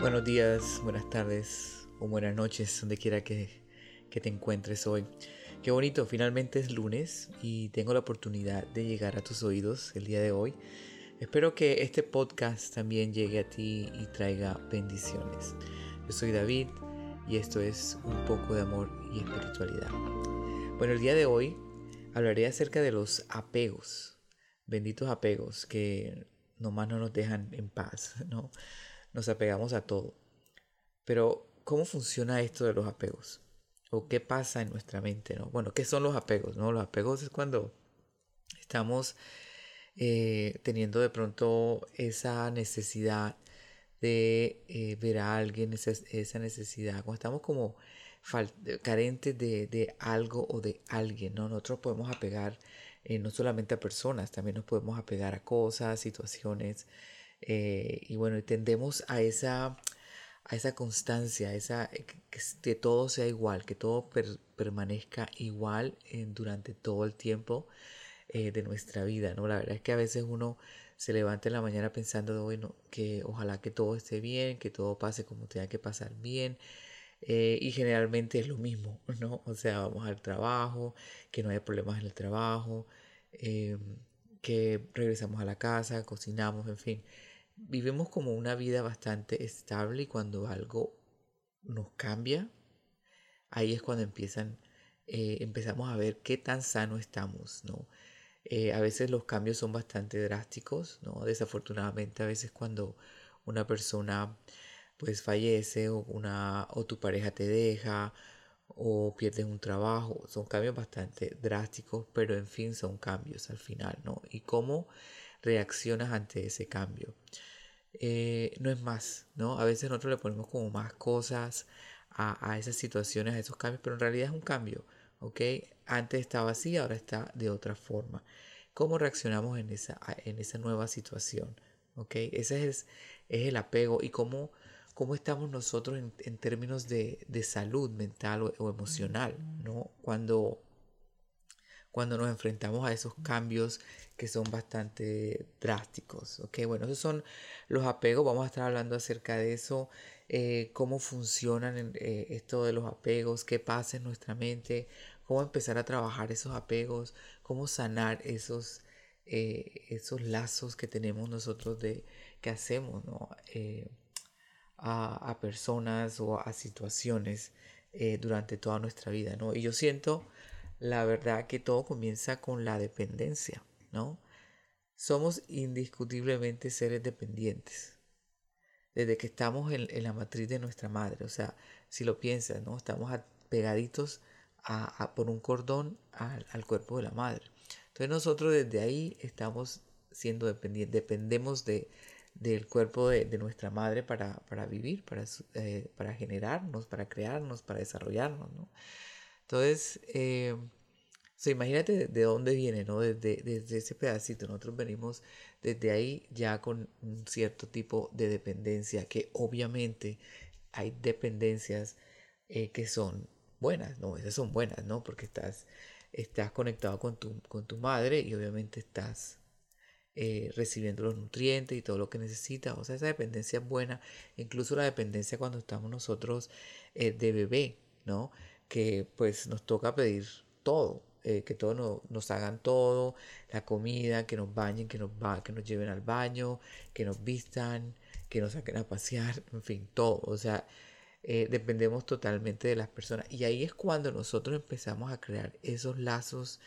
Buenos días, buenas tardes o buenas noches, donde quiera que, te encuentres hoy. Qué bonito, finalmente es lunes y tengo la oportunidad de llegar a tus oídos el día de hoy. Espero que este podcast también llegue a ti y traiga bendiciones. Yo soy David y esto es un poco de amor y espiritualidad. Bueno, el día de hoy hablaré acerca de los apegos, benditos apegos que nomás no nos dejan en paz, ¿no? Nos apegamos a todo. Pero, ¿cómo funciona esto de los apegos? ¿O qué pasa en nuestra mente, no? Bueno, ¿qué son los apegos, no? Los apegos es cuando estamos eh, teniendo de pronto esa necesidad de eh, ver a alguien, esa, esa, necesidad, cuando estamos como carentes de, de, algo o de alguien, ¿no? Nosotros podemos apegar eh, no solamente a personas, también nos podemos apegar a cosas, situaciones, eh, y bueno, tendemos a esa, a esa constancia, esa, eh, que, todo sea igual, que todo permanezca igual durante todo el tiempo de nuestra vida, ¿no? La verdad es que a veces uno se levanta en la mañana pensando, bueno, que ojalá que todo esté bien, que todo pase como tenga que pasar bien, y generalmente es lo mismo, ¿no? O sea, vamos al trabajo, que no haya problemas en el trabajo, que regresamos a la casa, cocinamos, en fin vivimos como una vida bastante estable y cuando algo nos cambia, ahí es cuando empiezan, eh, empezamos a ver qué tan sano estamos, ¿no? Eh, a veces los cambios son bastante drásticos, ¿no? Desafortunadamente a veces cuando una persona pues fallece o, una, o tu pareja te deja o pierdes un trabajo, son cambios bastante drásticos, pero en fin son cambios al final, ¿no? Y cómo reaccionas ante ese cambio. Eh, no es más, ¿no? A veces nosotros le ponemos como más cosas a, esas situaciones, a esos cambios, pero en realidad es un cambio, ¿ok? Antes estaba así, ahora está de otra forma. ¿Cómo reaccionamos en esa, en esa nueva situación? ¿Ok? Ese es, es el apego y cómo, cómo estamos nosotros en, términos de, salud mental o emocional, ¿no? Cuando cuando nos enfrentamos a esos cambios que son bastante drásticos. Ok, bueno, esos son los apegos. Vamos a estar hablando acerca de eso, eh, cómo funcionan eh, esto de los apegos, qué pasa en nuestra mente, cómo empezar a trabajar esos apegos, cómo sanar esos, eh, esos lazos que tenemos nosotros de que hacemos a, a, personas o a situaciones durante toda nuestra vida. ¿no? Y yo siento la verdad que todo comienza con la dependencia, ¿no? Somos indiscutiblemente seres dependientes. Desde que estamos en, la matriz de nuestra madre, o sea, si lo piensas, ¿no? Estamos pegaditos a, por un cordón al, cuerpo de la madre. Entonces nosotros desde ahí estamos siendo dependientes, dependemos de, del cuerpo de, nuestra madre para, para vivir, para, eh, para generarnos, para crearnos, para desarrollarnos, ¿no? Entonces, eh, imagínate de dónde viene, ¿no? Desde, desde ese pedacito. Nosotros venimos desde ahí ya con un cierto tipo de dependencia, que obviamente hay dependencias eh, que son buenas, ¿no? Esas son buenas, ¿no? Porque estás, estás conectado con tu, con tu madre y obviamente estás eh, recibiendo los nutrientes y todo lo que necesitas. O sea, esa dependencia es buena. Incluso la dependencia cuando estamos nosotros de bebé, ¿no? Que pues nos toca pedir todo, eh, que todos nos hagan todo, la comida, que nos bañen, que nos, que nos lleven al baño, que nos vistan, que nos saquen a pasear, en fin, todo. O sea, eh, dependemos totalmente de las personas. Y ahí es cuando nosotros empezamos a crear esos lazos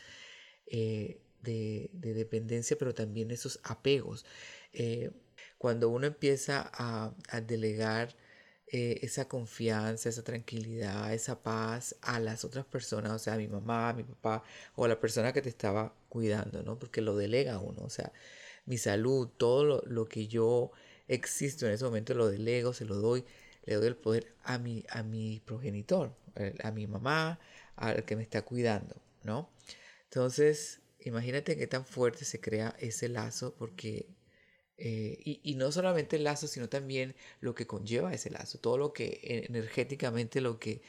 eh, de, dependencia, pero también esos apegos. cuando uno empieza a delegar eh, esa confianza, esa tranquilidad, esa paz a las otras personas, o sea, a mi mamá, a mi papá o a la persona que te estaba cuidando, ¿no? Porque lo delega uno, o sea, mi salud, todo lo, que yo existo en ese momento lo delego, se lo doy, le doy el poder a mi, a mi progenitor, a mi mamá, al que me está cuidando, ¿no? Entonces, imagínate qué tan fuerte se crea ese lazo porque eh, y, no solamente el lazo, sino también lo que conlleva ese lazo, todo lo que energéticamente lo que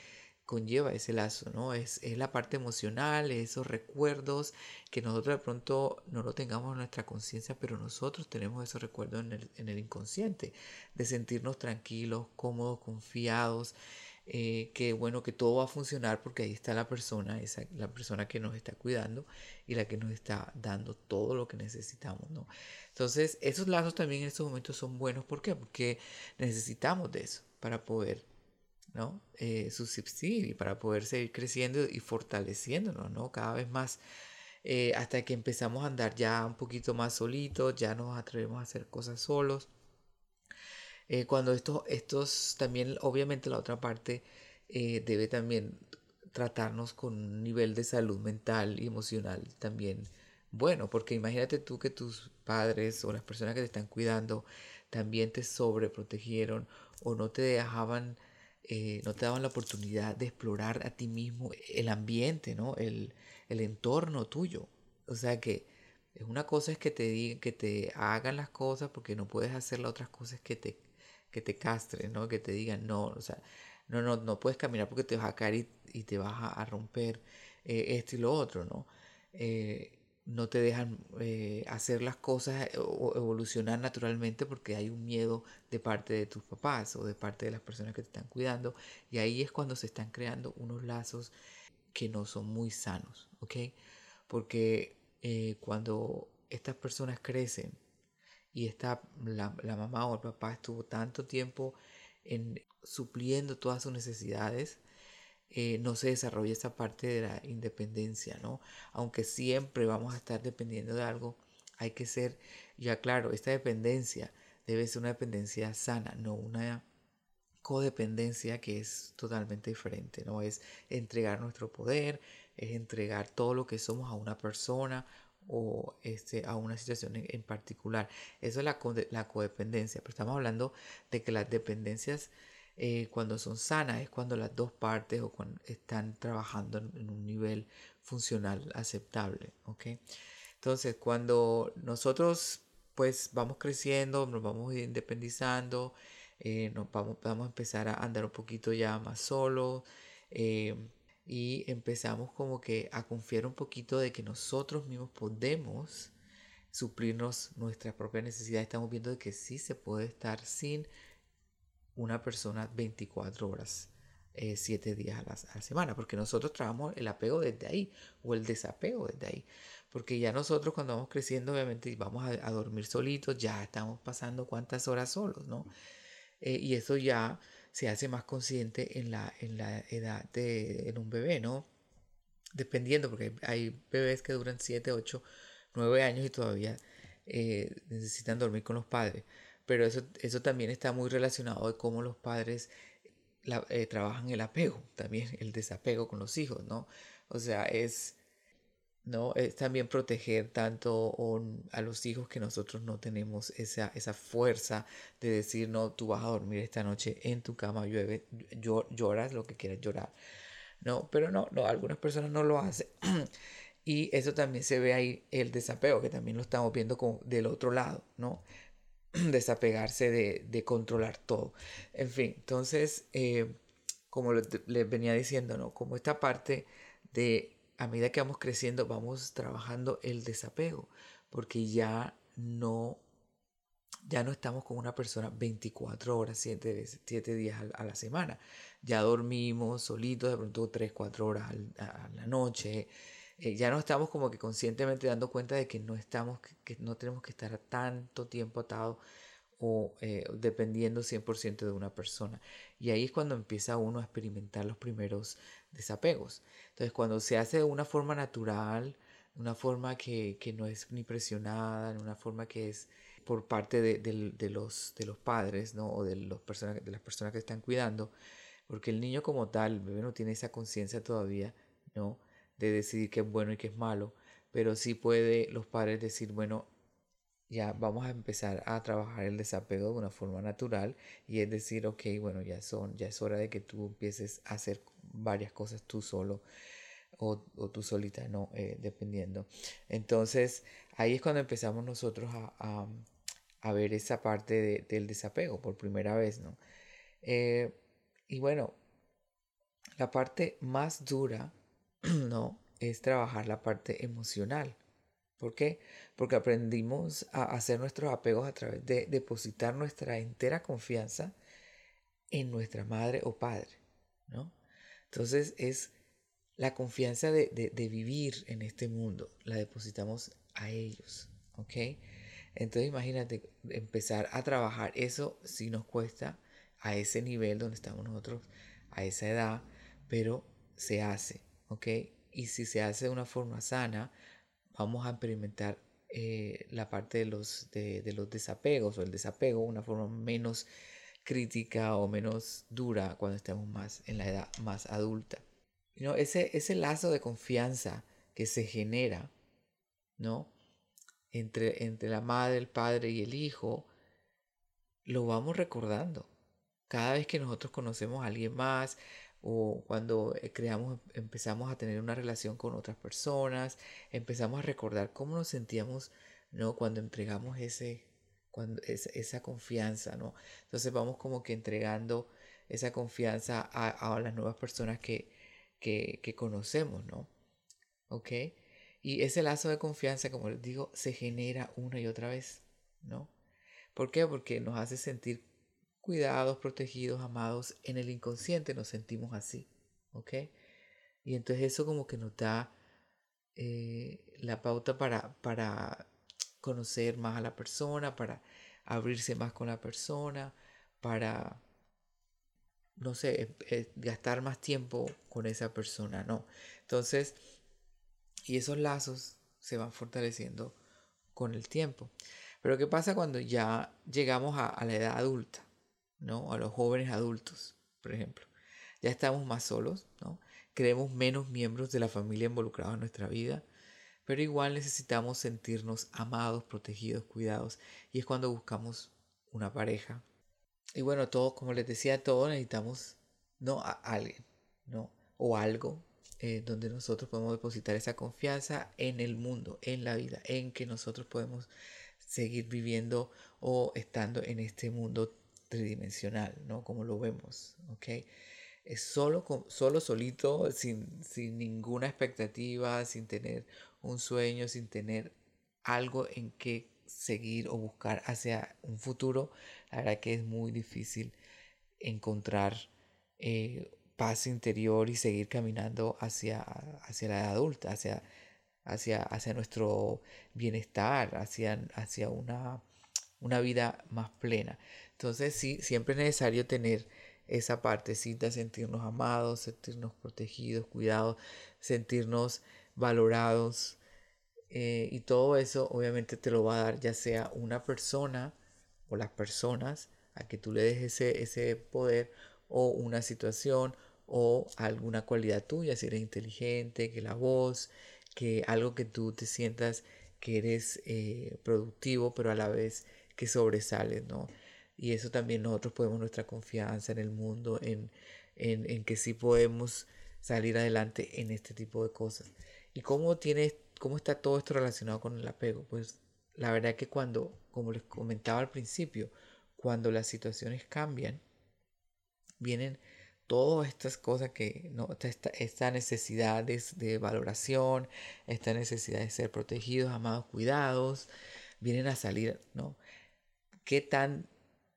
conlleva ese lazo, ¿no? Es, es la parte emocional, esos recuerdos que nosotros de pronto no lo tengamos en nuestra conciencia, pero nosotros tenemos esos recuerdos en el, en el inconsciente, de sentirnos tranquilos, cómodos, confiados, eh, que bueno, que todo va a funcionar porque ahí está la persona, esa, la persona que nos está cuidando y la que nos está dando todo lo que necesitamos, ¿no? Entonces, esos lazos también en estos momentos son buenos, ¿por qué? Porque necesitamos de eso para poder ¿no? Eh, subsistir y para poder seguir creciendo y fortaleciéndonos, ¿no? Cada vez más. Eh, hasta que empezamos a andar ya un poquito más solitos, ya nos atrevemos a hacer cosas solos. Eh, cuando estos, estos también, obviamente la otra parte debe también tratarnos con un nivel de salud mental y emocional también bueno, porque imagínate tú que tus padres o las personas que te están cuidando también te sobreprotegieron o no te dejaban eh, no te daban la oportunidad de explorar a ti mismo el ambiente, ¿no? El, entorno tuyo. O sea que una cosa es que te digan, que te hagan las cosas porque no puedes hacer las otras cosas que te, que te castren, ¿no? Que te digan, no, o sea, no, no, no puedes caminar porque te vas a caer y, te vas a, romper eh, esto y lo otro, ¿no? Eh, no te dejan eh, hacer las cosas o evolucionar naturalmente porque hay un miedo de parte de tus papás o de parte de las personas que te están cuidando y ahí es cuando se están creando unos lazos que no son muy sanos, ¿ok? Porque cuando estas personas crecen y está la, la mamá o el papá estuvo tanto tiempo en supliendo todas sus necesidades, eh, no se desarrolla esa parte de la independencia, ¿no? Aunque siempre vamos a estar dependiendo de algo, hay que ser, ya claro, esta dependencia debe ser una dependencia sana, no una codependencia que es totalmente diferente, ¿no? Es entregar nuestro poder, es entregar todo lo que somos a una persona o este, a una situación en, particular. Eso es la, la codependencia, pero estamos hablando de que las dependencias eh, cuando son sanas es cuando las dos partes o cuando están trabajando en, un nivel funcional aceptable, ¿ok? Entonces, cuando nosotros pues vamos creciendo, nos vamos independizando, eh, nos vamos, vamos a empezar a andar un poquito ya más solos eh, y empezamos como que a confiar un poquito de que nosotros mismos podemos suplirnos nuestras propias necesidades. Estamos viendo de que sí se puede estar sin una persona 24 horas, 7 eh, días a la, semana, porque nosotros trabajamos el apego desde ahí o el desapego desde ahí, porque ya nosotros cuando vamos creciendo obviamente vamos a, dormir solitos, ya estamos pasando cuántas horas solos, ¿no? Eh, y eso ya se hace más consciente en la, en la edad de en un bebé, ¿no? Dependiendo, porque hay bebés que duran 7, 8, 9 años y todavía eh, necesitan dormir con los padres pero eso, eso también está muy relacionado de cómo los padres eh, trabajan el apego, también el desapego con los hijos, ¿no? O sea, es, ¿no? es también proteger tanto a los hijos que nosotros no tenemos esa, esa fuerza de decir, no, tú vas a dormir esta noche en tu cama, llueve, lloras lo que quieras llorar. No, pero no, no, algunas personas no lo hacen. y eso también se ve ahí el desapego, que también lo estamos viendo con, del otro lado, ¿no? desapegarse de, controlar todo. En fin, entonces, eh, como les venía diciendo, ¿no? Como esta parte de, a medida que vamos creciendo, vamos trabajando el desapego, porque ya no, ya no estamos con una persona 24 horas, 7, 7 días a, la semana. Ya dormimos solitos, de pronto 3, 4 horas a la noche. Eh, ya no estamos como que conscientemente dando cuenta de que no estamos, que, no tenemos que estar tanto tiempo atados o eh, dependiendo 100% de una persona. Y ahí es cuando empieza uno a experimentar los primeros desapegos. Entonces, cuando se hace de una forma natural, una forma que, que no es ni presionada, una forma que es por parte de, de, los, de los padres ¿no? o de, los personas, de las personas que están cuidando, porque el niño como tal, el bebé no tiene esa conciencia todavía, ¿no? de decidir qué es bueno y qué es malo, pero sí puede los padres decir, bueno, ya vamos a empezar a trabajar el desapego de una forma natural y es decir, ok, bueno, ya, son, ya es hora de que tú empieces a hacer varias cosas tú solo o, tú solita, no, eh, dependiendo. Entonces, ahí es cuando empezamos nosotros a, a, ver esa parte del desapego por primera vez, ¿no? Eh, y bueno, la parte más dura, ¿no? Es trabajar la parte emocional. ¿Por qué? Porque aprendimos a hacer nuestros apegos a través de depositar nuestra entera confianza en nuestra madre o padre, ¿no? Entonces es la confianza de, de, vivir en este mundo, la depositamos a ellos, ¿ok? Entonces imagínate empezar a trabajar eso si nos cuesta a ese nivel donde estamos nosotros, a esa edad, pero se hace, ¿ok? Y si se hace de una forma sana, vamos a experimentar eh, la parte de los, de, los desapegos o el desapego de una forma menos crítica o menos dura cuando estemos más en la edad más adulta. ¿no? Ese, ese lazo de confianza que se genera ¿no? entre, entre la madre, el padre y el hijo, lo vamos recordando. Cada vez que nosotros conocemos a alguien más o cuando eh, creamos, empezamos a tener una relación con otras personas, empezamos a recordar cómo nos sentíamos ¿no? cuando entregamos ese, cuando, esa, confianza, ¿no? Entonces vamos como que entregando esa confianza a, a las nuevas personas que, que, que, conocemos, ¿no? ¿Ok? Y ese lazo de confianza, como les digo, se genera una y otra vez, ¿no? ¿Por qué? Porque nos hace sentir cuidados, protegidos, amados. En el inconsciente nos sentimos así, ¿ok? Y entonces eso como que nos da eh, la pauta para, para conocer más a la persona, para abrirse más con la persona, para, no sé, eh, eh, gastar más tiempo con esa persona, ¿no? Entonces, y esos lazos se van fortaleciendo con el tiempo. Pero ¿qué pasa cuando ya llegamos a, a la edad adulta, ¿no? A los jóvenes adultos, por ejemplo. Ya estamos más solos, ¿no? Creemos menos miembros de la familia involucrados en nuestra vida pero igual necesitamos sentirnos amados, protegidos, cuidados. Y es cuando buscamos una pareja. Y bueno, todos, como les decía, todos necesitamos, ¿no? A alguien, ¿no? O algo eh, donde nosotros podemos depositar esa confianza en el mundo, en la vida, en que nosotros podemos seguir viviendo o estando en este mundo tridimensional, ¿no? Como lo vemos, ¿ok? Es solo, solo solito, sin, sin ninguna expectativa, sin tener un sueño, sin tener algo en que seguir o buscar hacia un futuro, la verdad que es muy difícil encontrar eh, paz interior y seguir caminando hacia, hacia la edad adulta, hacia, hacia, hacia nuestro bienestar, hacia, hacia una, una vida más plena. Entonces sí, siempre es necesario tener esa partecita, sentirnos amados, sentirnos protegidos, cuidados, sentirnos valorados. Eh, y todo eso obviamente te lo va a dar ya sea una persona o las personas a que tú le des ese, ese poder o una situación o alguna cualidad tuya, si eres inteligente, que la voz, que algo que tú te sientas que eres eh, productivo, pero a la vez que sobresales, ¿no? Y eso también nosotros podemos nuestra confianza en el mundo, en, en, en que sí podemos salir adelante en este tipo de cosas. ¿Y cómo, tiene, cómo está todo esto relacionado con el apego? Pues la verdad que cuando, como les comentaba al principio, cuando las situaciones cambian, vienen todas estas cosas que, no, esta, esta necesidad de, valoración, esta necesidad de ser protegidos, amados, cuidados, vienen a salir, ¿no? ¿Qué, tan,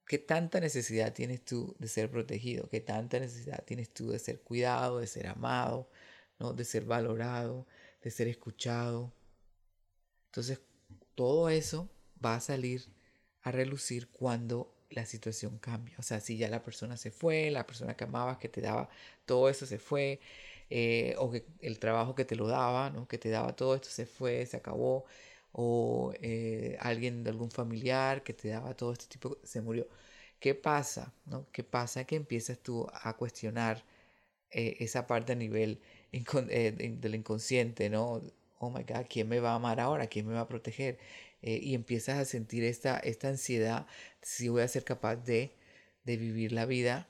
¿Qué tanta necesidad tienes tú de ser protegido? ¿Qué tanta necesidad tienes tú de ser cuidado, de ser amado, ¿no? de ser valorado? de ser escuchado. Entonces, todo eso va a salir a relucir cuando la situación cambia. O sea, si ya la persona se fue, la persona que amabas, que te daba todo eso se fue, eh, o que el trabajo que te lo daba, ¿no? que te daba todo esto se fue, se acabó, o eh, alguien de algún familiar que te daba todo este tipo, se murió. ¿Qué pasa? ¿no? ¿Qué pasa? Que empiezas tú a cuestionar eh, esa parte a nivel eh, del inconsciente, ¿no? Oh my God, ¿quién me va a amar ahora? ¿Quién me va a proteger? Y empiezas a sentir esta, esta ansiedad, si voy a ser capaz de, de vivir la vida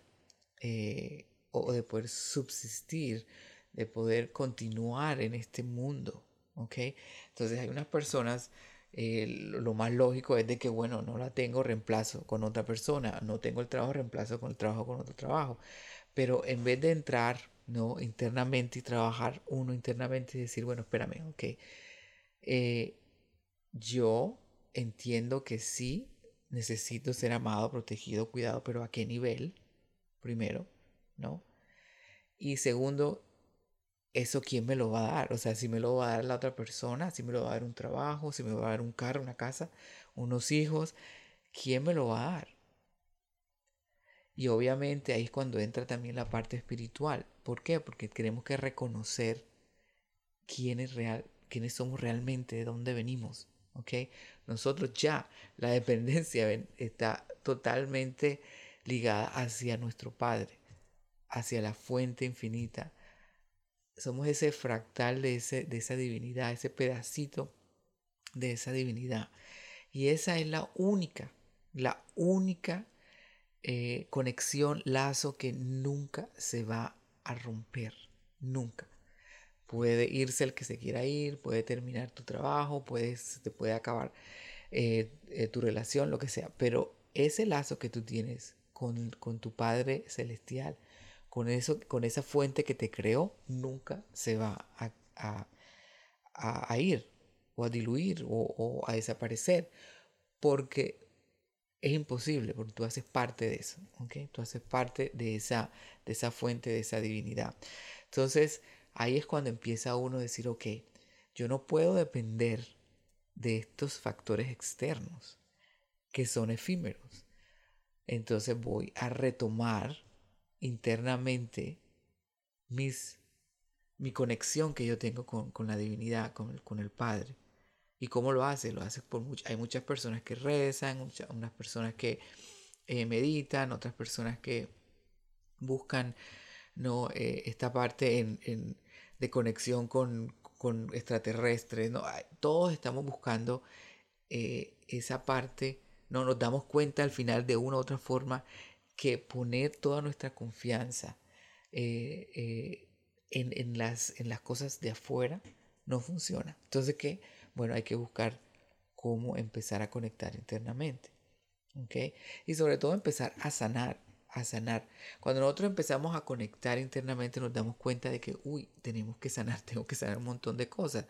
eh, o de poder subsistir, de poder continuar en este mundo, ¿ok? Entonces hay unas personas, lo más lógico es de que, bueno, no la tengo, reemplazo con otra persona, no tengo el trabajo, reemplazo con el trabajo con otro trabajo, pero en vez de entrar ¿no? Internamente y trabajar uno internamente y decir, bueno, espérame, ok. Eh, yo entiendo que sí necesito ser amado, protegido, cuidado, pero ¿a qué nivel? Primero, ¿no? Y segundo, ¿eso quién me lo va a dar? O sea, si me lo va a dar la otra persona, si me lo va a dar un trabajo, si me va a dar un carro, una casa, unos hijos, ¿quién me lo va a dar? Y obviamente ahí es cuando entra también la parte espiritual. ¿Por qué? Porque tenemos que reconocer quién es real, quiénes somos realmente, de dónde venimos. ¿ok? Nosotros ya, la dependencia está totalmente ligada hacia nuestro Padre, hacia la fuente infinita. Somos ese fractal de, ese, de esa divinidad, ese pedacito de esa divinidad. Y esa es la única, la única eh, conexión, lazo que nunca se va a romper, nunca. Puede irse el que se quiera ir, puede terminar tu trabajo, puedes, te puede acabar eh, eh, tu relación, lo que sea, pero ese lazo que tú tienes con, tu Padre Celestial, con, eso, con esa fuente que te creó, nunca se va a, ir o a diluir o, o a desaparecer, porque es imposible porque tú haces parte de eso, ¿ok? Tú haces parte de esa, de esa fuente, de esa divinidad. Entonces, ahí es cuando empieza uno a decir, ok, yo no puedo depender de estos factores externos que son efímeros. Entonces voy a retomar internamente mis, mi conexión que yo tengo con, con la divinidad, con el, con el Padre. ¿Y cómo lo hace? Lo hace por. Hay muchas personas que rezan, unas personas que eh, meditan, otras personas que buscan ¿no? Eh, esta parte en, de conexión con, con extraterrestres. ¿no? Todos estamos buscando eh, esa parte. No nos damos cuenta al final de una u otra forma que poner toda nuestra confianza en, en, las, en las cosas de afuera no funciona. Entonces, ¿qué? Bueno, hay que buscar cómo empezar a conectar internamente. ¿ok? Y sobre todo empezar a sanar, a sanar. Cuando nosotros empezamos a conectar internamente nos damos cuenta de que, uy, tenemos que sanar, tengo que sanar un montón de cosas.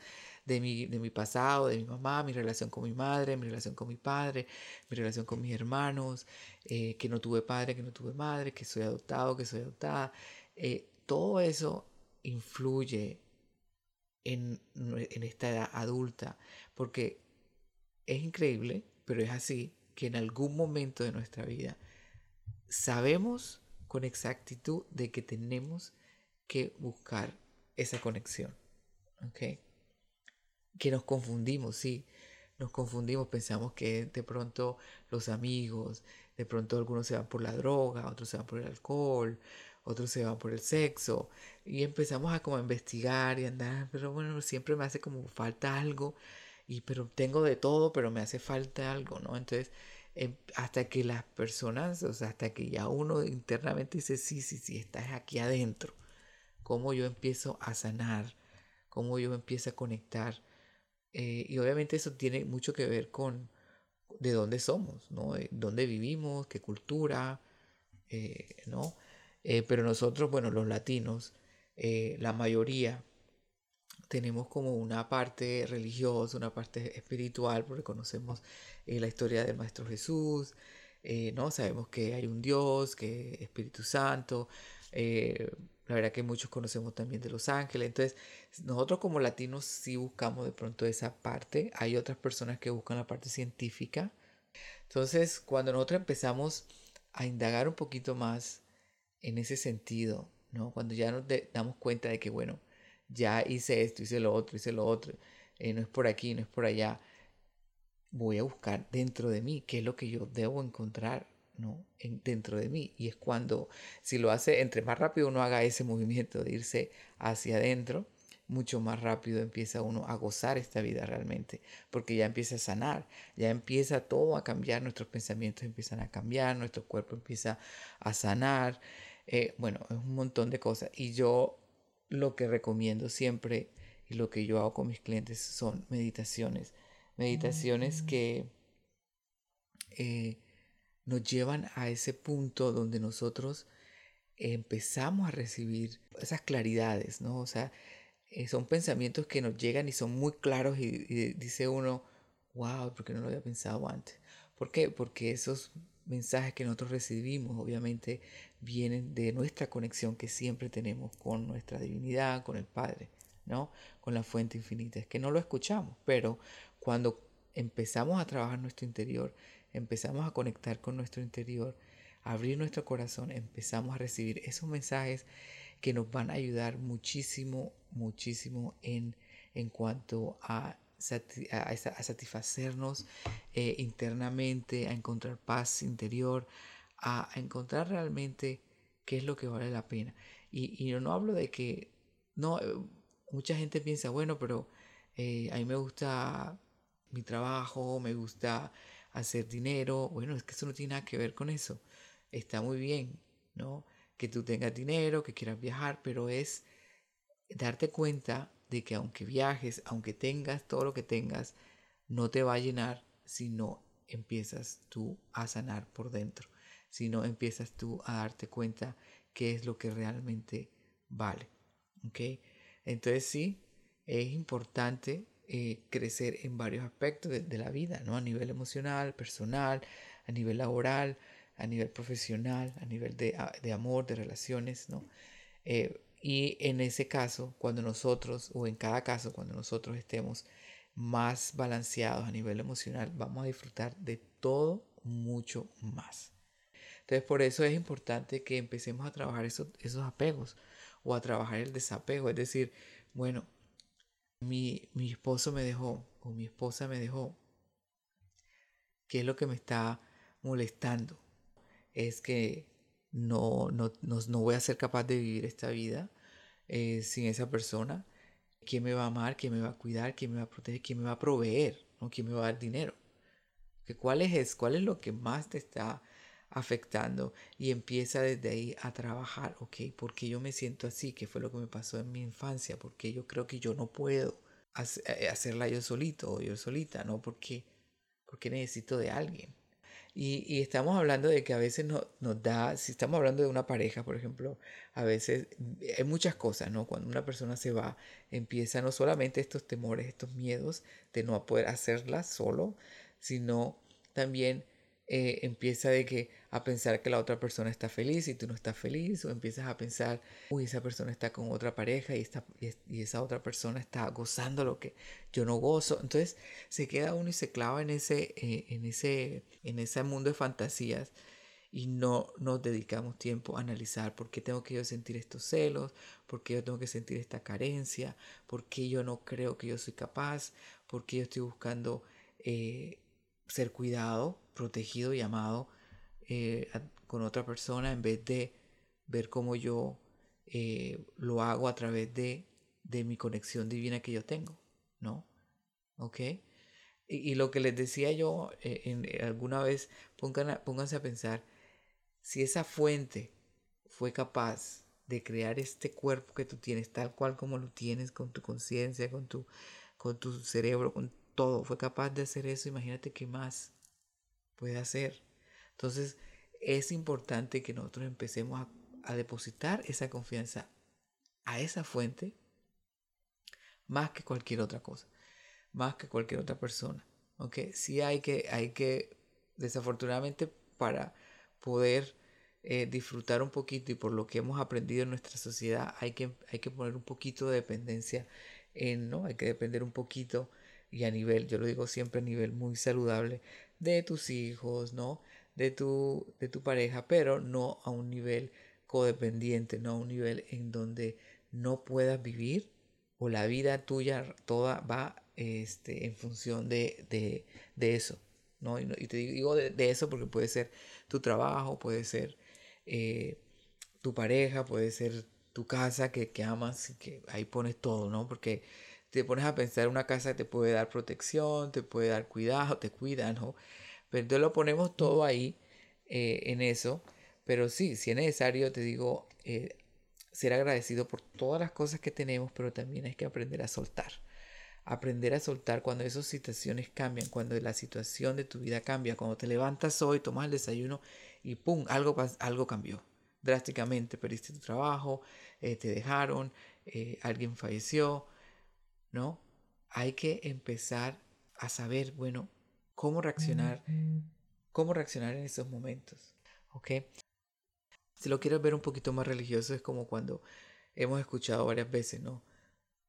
De mi, de mi pasado, de mi mamá, mi relación con mi madre, mi relación con mi padre, mi relación con mis hermanos, eh, que no tuve padre, que no tuve madre, que soy adoptado, que soy adoptada. Eh, todo eso influye en, esta edad adulta, porque es increíble, pero es así, que en algún momento de nuestra vida sabemos con exactitud de que tenemos que buscar esa conexión. ¿Ok? Que nos confundimos, sí. Nos confundimos, pensamos que de pronto los amigos, de pronto algunos se van por la droga, otros se van por el alcohol, otros se van por el sexo y empezamos a como investigar y andar, pero bueno, siempre me hace como falta algo y pero tengo de todo, pero me hace falta algo, ¿no? Entonces, em, hasta que las personas, o sea, hasta que ya uno internamente dice, sí, sí, sí, estás aquí adentro, cómo yo empiezo a sanar, cómo yo empiezo a conectar. Eh, y obviamente eso tiene mucho que ver con de dónde somos, ¿no? De dónde vivimos, qué cultura, eh, ¿no? Eh, pero nosotros, bueno, los latinos, eh, la mayoría, tenemos como una parte religiosa, una parte espiritual, porque conocemos eh, la historia del Maestro Jesús, ¿no? Sabemos que hay un Dios, que es Espíritu Santo, la verdad que muchos conocemos también de los ángeles, entonces nosotros como latinos sí buscamos de pronto esa parte, hay otras personas que buscan la parte científica, entonces cuando nosotros empezamos a indagar un poquito más, en ese sentido, ¿no? Cuando ya nos damos cuenta de que, bueno, ya hice esto, hice lo otro, hice lo otro, eh, no es por aquí, no es por allá, voy a buscar dentro de mí qué es lo que yo debo encontrar, ¿no? En, dentro de mí. Y es cuando, si lo hace, entre más rápido uno haga ese movimiento de irse hacia adentro, mucho más rápido empieza uno a gozar esta vida realmente, porque ya empieza a sanar, ya empieza todo a cambiar, nuestros pensamientos empiezan a cambiar, nuestro cuerpo empieza a sanar, eh, bueno, es un montón de cosas. Y yo lo que recomiendo siempre y lo que yo hago con mis clientes son meditaciones. Meditaciones que eh, nos llevan a ese punto donde nosotros empezamos a recibir esas claridades, ¿no? O sea, eh, son pensamientos que nos llegan y son muy claros y, dice uno, wow, ¿por qué no lo había pensado antes? ¿Por qué? Porque esos mensajes que nosotros recibimos obviamente vienen de nuestra conexión que siempre tenemos con nuestra divinidad, con el Padre, ¿no? Con la fuente infinita. Es que no lo escuchamos, pero cuando empezamos a trabajar nuestro interior, empezamos a conectar con nuestro interior, abrir nuestro corazón, empezamos a recibir esos mensajes que nos van a ayudar muchísimo, muchísimo en, en cuanto a, a, satisfacernos eh, internamente, a encontrar paz interior, a, encontrar realmente qué es lo que vale la pena. Y, y no hablo de que, no, eh, mucha gente piensa, bueno, pero eh, a mí me gusta mi trabajo, me gusta hacer dinero. Bueno, es que eso no tiene nada que ver con eso. Está muy bien, ¿no? Que tú tengas dinero, que quieras viajar, pero es darte cuenta de que aunque viajes, aunque tengas todo lo que tengas, no te va a llenar si no empiezas tú a sanar por dentro, si no empiezas tú a darte cuenta qué es lo que realmente vale. ¿Ok? Entonces sí, es importante eh, crecer en varios aspectos de, la vida, ¿no? A nivel emocional, personal, a nivel laboral, a nivel profesional, a nivel de, amor, de relaciones, ¿no? Eh, y en ese caso, cuando nosotros, o en cada caso, cuando nosotros estemos más balanceados a nivel emocional, vamos a disfrutar de todo mucho más. Entonces, por eso es importante que empecemos a trabajar esos, esos apegos o a trabajar el desapego. Es decir, bueno, mi, mi esposo me dejó o mi esposa me dejó, ¿qué es lo que me está molestando? Es que no, no, no, voy a ser capaz de vivir esta vida eh, sin esa persona. ¿Quién me va a amar? ¿Quién me va a cuidar? ¿Quién me va a proteger? ¿Quién me va a proveer? ¿no? ¿Quién me va a dar dinero? ¿Cuál es, ¿Cuál es lo que más te está afectando y empieza desde ahí a trabajar, ok, porque yo me siento así? ¿Qué fue lo que me pasó en mi infancia? Porque yo creo que yo no puedo eh, hacerla yo solito o yo solita, ¿no? Porque, porque necesito de alguien. Y, y estamos hablando de que a veces no, nos da, si estamos hablando de una pareja, por ejemplo, a veces hay muchas cosas, ¿no? Cuando una persona se va, empieza no solamente estos temores, estos miedos de no poder hacerla solo, sino también eh, empieza de que a pensar que la otra persona está feliz y tú no estás feliz o empiezas a pensar uy esa persona está con otra pareja y, está, y, esa otra persona está gozando lo que yo no gozo entonces se queda uno y se clava en ese eh, en ese en ese mundo de fantasías y no nos dedicamos tiempo a analizar por qué tengo que yo sentir estos celos, por qué yo tengo que sentir esta carencia, por qué yo no creo que yo soy capaz, por qué yo estoy buscando eh, ser cuidado, protegido y amado eh, con otra persona en vez de ver cómo yo eh, lo hago a través de, de, mi conexión divina que yo tengo, ¿no? ¿Ok? Y, lo que les decía yo eh, en, alguna vez, pongan pónganse a pensar, si esa fuente fue capaz de crear este cuerpo que tú tienes, tal cual como lo tienes, con tu conciencia, con tu, con tu cerebro, con todo, fue capaz de hacer eso, imagínate qué más puede hacer. Entonces, es importante que nosotros empecemos a, depositar esa confianza a esa fuente más que cualquier otra cosa, más que cualquier otra persona. ¿ok? Sí hay que, hay que, desafortunadamente, para poder eh, disfrutar un poquito y por lo que hemos aprendido en nuestra sociedad, hay que, hay que poner un poquito de dependencia en, ¿no? Hay que depender un poquito y a nivel, yo lo digo siempre a nivel muy saludable, de tus hijos, ¿no? De tu, de tu pareja, pero no a un nivel codependiente, no a un nivel en donde no puedas vivir o la vida tuya toda va este, en función de, de, de eso, ¿no? Y, te digo de, eso porque puede ser tu trabajo, puede ser eh, tu pareja, puede ser tu casa que, que amas y que ahí pones todo, ¿no? Porque te pones a pensar, una casa te puede dar protección, te puede dar cuidado, te cuida, ¿no? Pero entonces lo ponemos todo ahí eh, en eso. Pero sí, si es necesario, te digo, eh, ser agradecido por todas las cosas que tenemos, pero también hay que aprender a soltar. Aprender a soltar cuando esas situaciones cambian, cuando la situación de tu vida cambia, cuando te levantas hoy, tomas el desayuno y ¡pum! Algo, algo cambió. drásticamente, perdiste tu trabajo, eh, te dejaron, alguien falleció, ¿no? Hay que empezar a saber, bueno, cómo reaccionar, cómo reaccionar en esos momentos, ¿ok? Si lo quieres ver un poquito más religioso, es como cuando hemos escuchado varias veces, ¿no?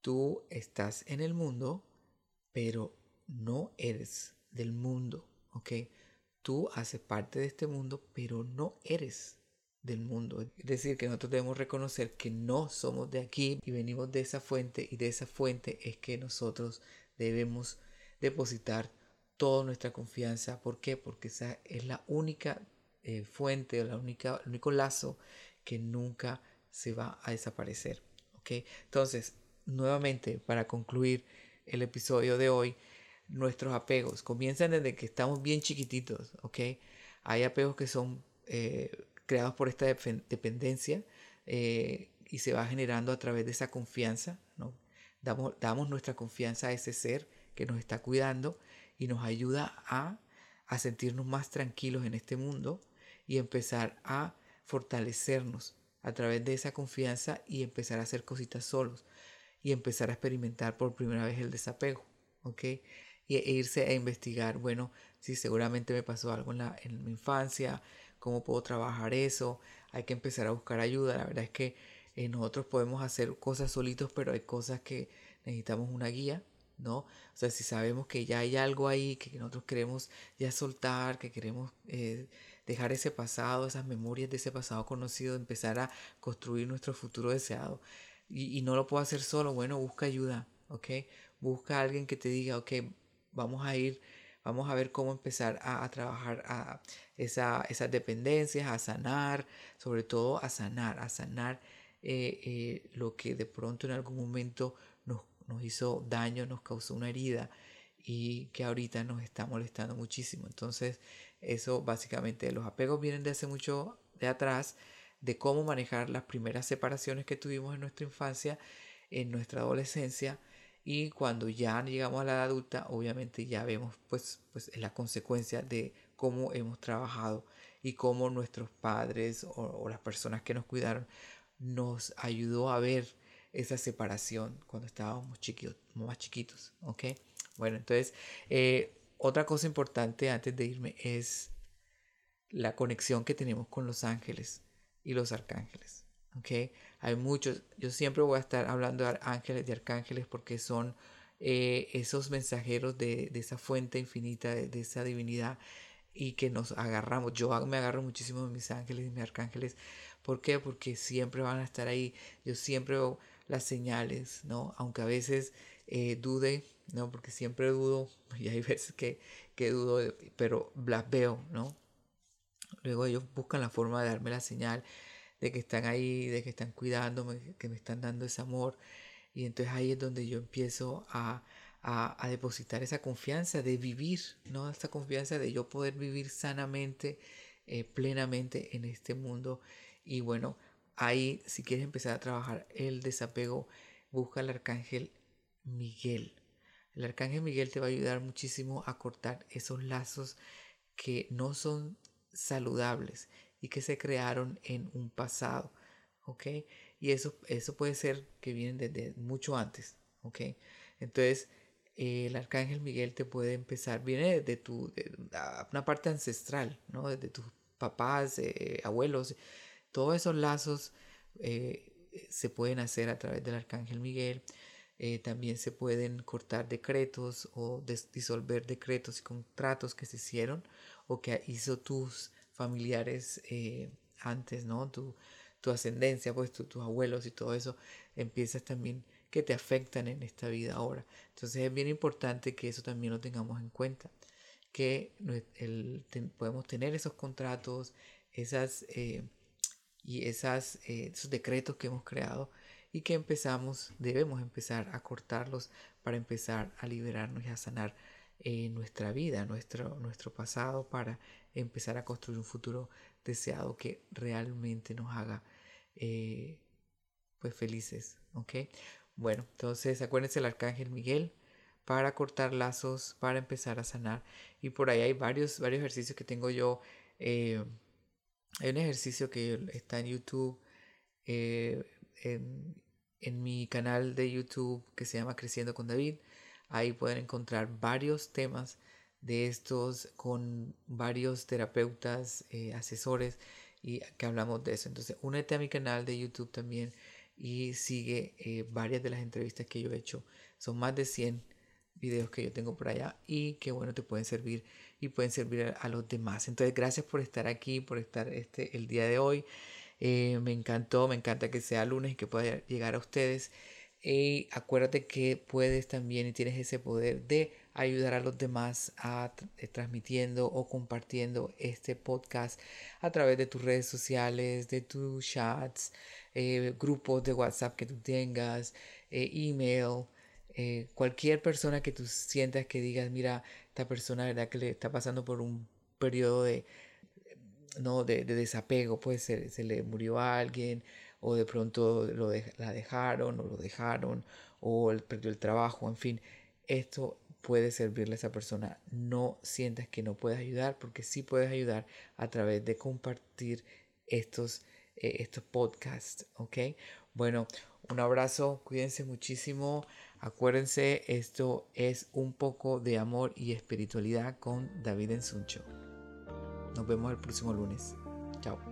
Tú estás en el mundo, pero no eres del mundo, ¿ok? Tú haces parte de este mundo, pero no eres del mundo. Es decir, que nosotros debemos reconocer que no somos de aquí y venimos de esa fuente y de esa fuente es que nosotros debemos depositar toda nuestra confianza. ¿Por qué? Porque esa es la única eh, fuente, la única, el único lazo que nunca se va a desaparecer. ¿ok? Entonces, nuevamente, para concluir el episodio de hoy, nuestros apegos comienzan desde que estamos bien chiquititos. ¿ok? Hay apegos que son eh, creados por esta dependencia eh, y se va generando a través de esa confianza. ¿no? Damos, damos nuestra confianza a ese ser que nos está cuidando y nos ayuda a, a sentirnos más tranquilos en este mundo y empezar a fortalecernos a través de esa confianza y empezar a hacer cositas solos y empezar a experimentar por primera vez el desapego, ¿ok? Y e irse a investigar, bueno, si seguramente me pasó algo en, la, en mi infancia, cómo puedo trabajar eso, hay que empezar a buscar ayuda. La verdad es que eh, nosotros podemos hacer cosas solitos, pero hay cosas que necesitamos una guía, ¿no? O sea, si sabemos que ya hay algo ahí que nosotros queremos ya soltar, que queremos eh, dejar ese pasado, esas memorias de ese pasado conocido, empezar a construir nuestro futuro deseado. Y, y no lo puedo hacer solo, bueno, busca ayuda, ¿ok? Busca a alguien que te diga, ok, vamos a ir Vamos a ver cómo empezar a, trabajar a esa, esas dependencias, a sanar, sobre todo a sanar, a sanar eh, eh, lo que de pronto en algún momento nos, nos hizo daño, nos causó una herida y que ahorita nos está molestando muchísimo. Entonces, eso básicamente, los apegos vienen de hace mucho de atrás, de cómo manejar las primeras separaciones que tuvimos en nuestra infancia, en nuestra adolescencia, y cuando ya llegamos a la edad adulta, obviamente ya vemos pues, pues la consecuencia de cómo hemos trabajado y cómo nuestros padres o, las personas que nos cuidaron nos ayudó a ver esa separación cuando estábamos chiquitos, más chiquitos, ¿ok? Bueno, entonces, eh, otra cosa importante antes de irme es la conexión que tenemos con los ángeles y los arcángeles. ¿Ok? Hay muchos, yo siempre voy a estar hablando de ángeles, de arcángeles, porque son eh, esos mensajeros de, esa fuente infinita, de, esa divinidad, y que nos agarramos. Yo me agarro muchísimo de mis ángeles y mis arcángeles. ¿Por qué? Porque siempre van a estar ahí. Yo siempre veo las señales, ¿no? Aunque a veces eh, dude, ¿no? Porque siempre dudo, y hay veces que, que dudo, pero las veo, ¿no? Luego ellos buscan la forma de darme la señal de que están ahí, de que están cuidándome, que me están dando ese amor. Y entonces ahí es donde yo empiezo a, a, depositar esa confianza de vivir, ¿no? Esta confianza de yo poder vivir sanamente, eh, plenamente en este mundo. Y bueno, ahí si quieres empezar a trabajar el desapego, busca al arcángel Miguel. El arcángel Miguel te va a ayudar muchísimo a cortar esos lazos que no son saludables y que se crearon en un pasado. ¿Ok? Y eso, eso puede ser que vienen desde mucho antes. ¿Ok? Entonces, el arcángel Miguel te puede empezar, viene de tu, de una parte ancestral, ¿no? Desde tus papás, eh, abuelos, todos esos lazos eh, se pueden hacer a través del arcángel Miguel. Eh, también se pueden cortar decretos o disolver decretos y contratos que se hicieron o que hizo tus familiares eh, antes, ¿no? Tu, tu ascendencia, pues tus abuelos y todo eso, empiezas también que te afectan en esta vida ahora. Entonces es bien importante que eso también lo tengamos en cuenta, que podemos tener esos contratos, esas eh, y esas, eh, esos decretos que hemos creado y que empezamos, debemos empezar a cortarlos para empezar a liberarnos y a sanar nuestra vida, nuestro, nuestro pasado, para empezar a construir un futuro deseado que realmente nos haga eh, pues felices, ¿ok? Bueno, entonces acuérdense el arcángel Miguel para cortar lazos, para empezar a sanar. Y por ahí hay varios, varios ejercicios que tengo yo eh, Hay un ejercicio que está en YouTube, eh, en mi canal de YouTube que se llama Creciendo con David. Ahí pueden encontrar varios temas de estos con varios terapeutas, eh, asesores y que hablamos de eso. Entonces, únete a mi canal de YouTube también y sigue eh, varias de las entrevistas que yo he hecho. Son más de 100 videos que yo tengo por allá y que bueno te pueden servir y pueden servir a, los demás. Entonces, gracias por estar aquí, por estar este el día de hoy. Eh, me encantó, me encanta que sea lunes y que pueda llegar a ustedes. Y acuérdate que puedes también y tienes ese poder de ayudar a los demás a eh, transmitiendo o compartiendo este podcast a través de tus redes sociales, de tus chats, eh, grupos de WhatsApp que tú tengas, eh, email. cualquier persona que tú sientas que digas, mira, esta persona, ¿verdad? Que le está pasando por un periodo de, no, de, desapego, puede ser, se le murió a alguien o de pronto lo la dejaron o lo dejaron o perdió el trabajo, en fin, esto puede servirle a esa persona. No sientas que no puedes ayudar porque sí puedes ayudar a través de compartir estos, eh, estos podcasts, ¿ok? Bueno, un abrazo, cuídense muchísimo. Acuérdense, esto es un poco de amor y espiritualidad con David Ensuncho. Nos vemos el próximo lunes. Chao.